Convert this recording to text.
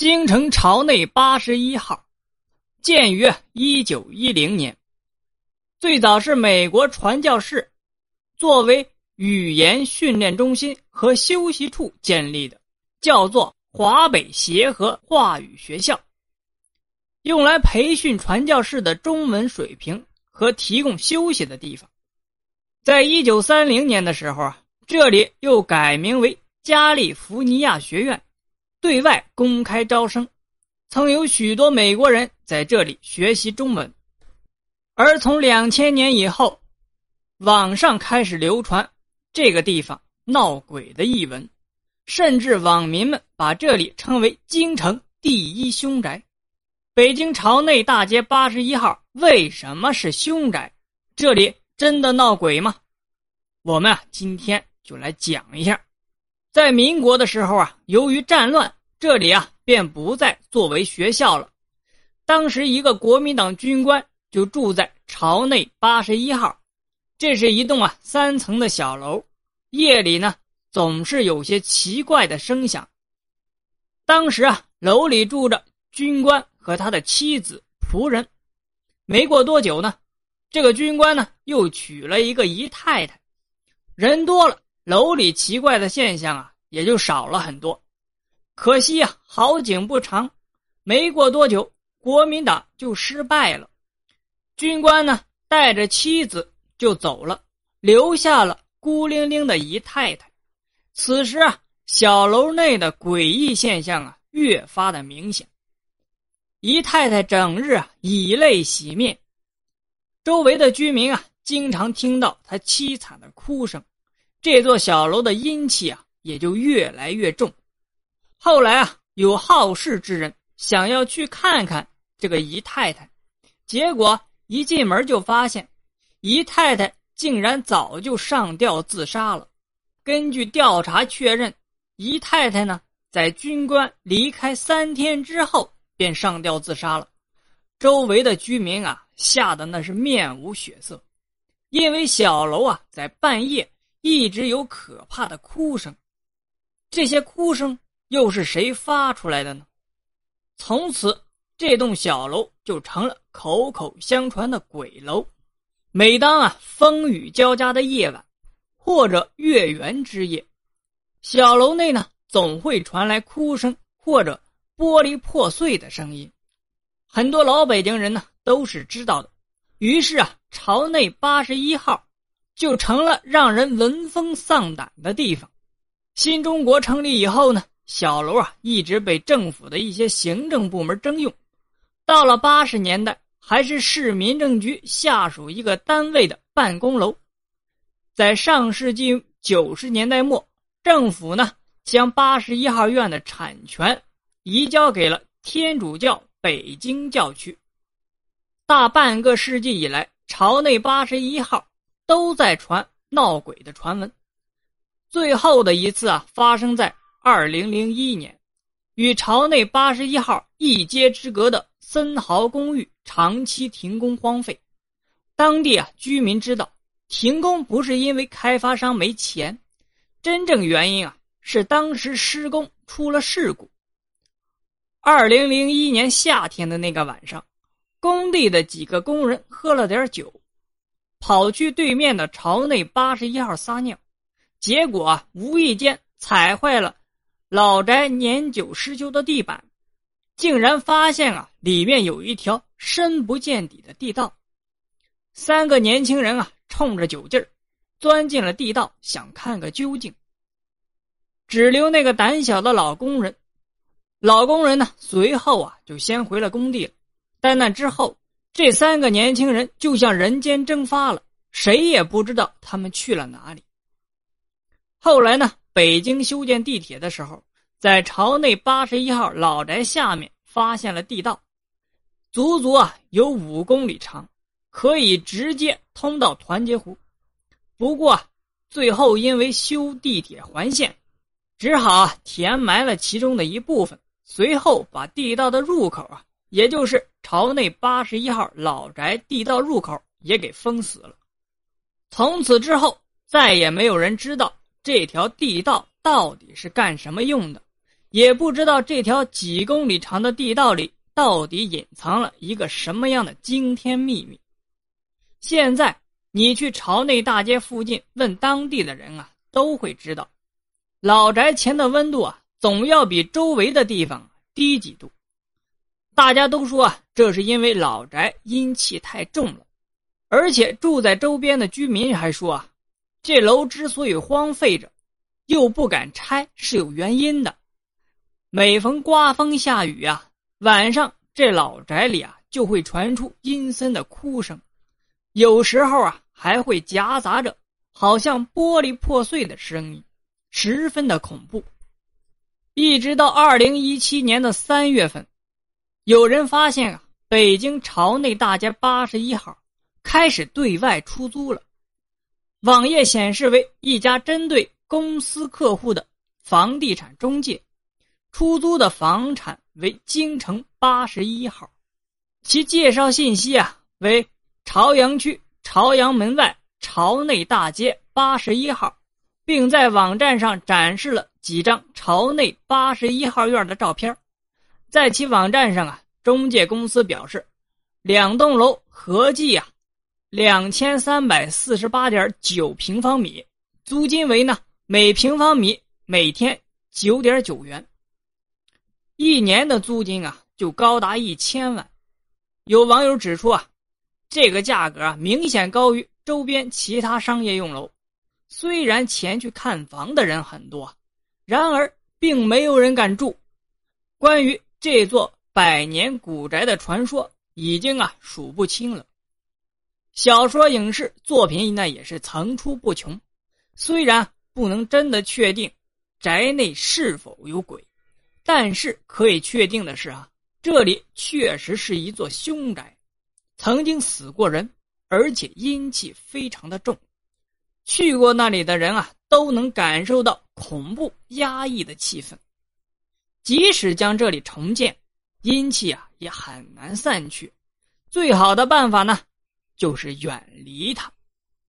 京城朝内八十一号，建于一九一零年，最早是美国传教士作为语言训练中心和休息处建立的，叫做华北协和话语学校，用来培训传教士的中文水平和提供休息的地方。在一九三零年的时候啊，这里又改名为加利福尼亚学院。对外公开招生，曾有许多美国人在这里学习中文。而从两千年以后，网上开始流传这个地方闹鬼的译文，甚至网民们把这里称为京城第一凶宅。北京朝内大街八十一号为什么是凶宅？这里真的闹鬼吗？我们啊，今天就来讲一下。在民国的时候啊，由于战乱，这里啊便不再作为学校了。当时一个国民党军官就住在朝内八十一号，这是一栋啊三层的小楼，夜里呢总是有些奇怪的声响。当时啊楼里住着军官和他的妻子仆人，没过多久呢，这个军官呢又娶了一个姨太太，人多了。楼里奇怪的现象啊，也就少了很多。可惜啊，好景不长，没过多久，国民党就失败了。军官呢，带着妻子就走了，留下了孤零零的姨太太。此时啊，小楼内的诡异现象啊，越发的明显。姨太太整日啊，以泪洗面，周围的居民啊，经常听到她凄惨的哭声。这座小楼的阴气啊，也就越来越重。后来啊，有好事之人想要去看看这个姨太太，结果一进门就发现，姨太太竟然早就上吊自杀了。根据调查确认，姨太太呢，在军官离开三天之后便上吊自杀了。周围的居民啊，吓得那是面无血色，因为小楼啊，在半夜。一直有可怕的哭声，这些哭声又是谁发出来的呢？从此，这栋小楼就成了口口相传的鬼楼。每当啊风雨交加的夜晚，或者月圆之夜，小楼内呢总会传来哭声或者玻璃破碎的声音。很多老北京人呢都是知道的，于是啊，朝内八十一号。就成了让人闻风丧胆的地方。新中国成立以后呢，小楼啊一直被政府的一些行政部门征用。到了八十年代，还是市民政局下属一个单位的办公楼。在上世纪九十年代末，政府呢将八十一号院的产权移交给了天主教北京教区。大半个世纪以来，朝内八十一号。都在传闹鬼的传闻，最后的一次啊，发生在二零零一年，与朝内八十一号一街之隔的森豪公寓长期停工荒废。当地啊居民知道，停工不是因为开发商没钱，真正原因啊是当时施工出了事故。二零零一年夏天的那个晚上，工地的几个工人喝了点酒。跑去对面的朝内八十一号撒尿，结果啊，无意间踩坏了老宅年久失修的地板，竟然发现啊，里面有一条深不见底的地道。三个年轻人啊，冲着酒劲儿，钻进了地道，想看个究竟。只留那个胆小的老工人，老工人呢，随后啊，就先回了工地了。但那之后。这三个年轻人就像人间蒸发了，谁也不知道他们去了哪里。后来呢，北京修建地铁的时候，在朝内八十一号老宅下面发现了地道，足足啊有五公里长，可以直接通到团结湖。不过，最后因为修地铁环线，只好填埋了其中的一部分，随后把地道的入口啊。也就是朝内八十一号老宅地道入口也给封死了，从此之后再也没有人知道这条地道到底是干什么用的，也不知道这条几公里长的地道里到底隐藏了一个什么样的惊天秘密。现在你去朝内大街附近问当地的人啊，都会知道，老宅前的温度啊，总要比周围的地方低几度。大家都说啊，这是因为老宅阴气太重了，而且住在周边的居民还说啊，这楼之所以荒废着，又不敢拆，是有原因的。每逢刮风下雨啊，晚上这老宅里啊就会传出阴森的哭声，有时候啊还会夹杂着好像玻璃破碎的声音，十分的恐怖。一直到二零一七年的三月份，有人发现啊，北京朝内大街八十一号开始对外出租了，网页显示为一家针对公司客户的房地产中介。出租的房产为京城八十一号，其介绍信息啊为朝阳区朝阳门外朝内大街八十一号，并在网站上展示了几张朝内八十一号院的照片。在其网站上啊，中介公司表示，两栋楼合计啊两千三百四十八点九平方米，租金为呢每平方米每天九点九元。一年的租金啊，就高达一千万。有网友指出啊，这个价格啊，明显高于周边其他商业用楼。虽然前去看房的人很多，然而并没有人敢住。关于这座百年古宅的传说已经啊数不清了。小说、影视作品那也是层出不穷。虽然不能真的确定宅内是否有鬼。但是可以确定的是啊，这里确实是一座凶宅，曾经死过人，而且阴气非常的重。去过那里的人啊，都能感受到恐怖压抑的气氛。即使将这里重建，阴气啊也很难散去。最好的办法呢，就是远离它。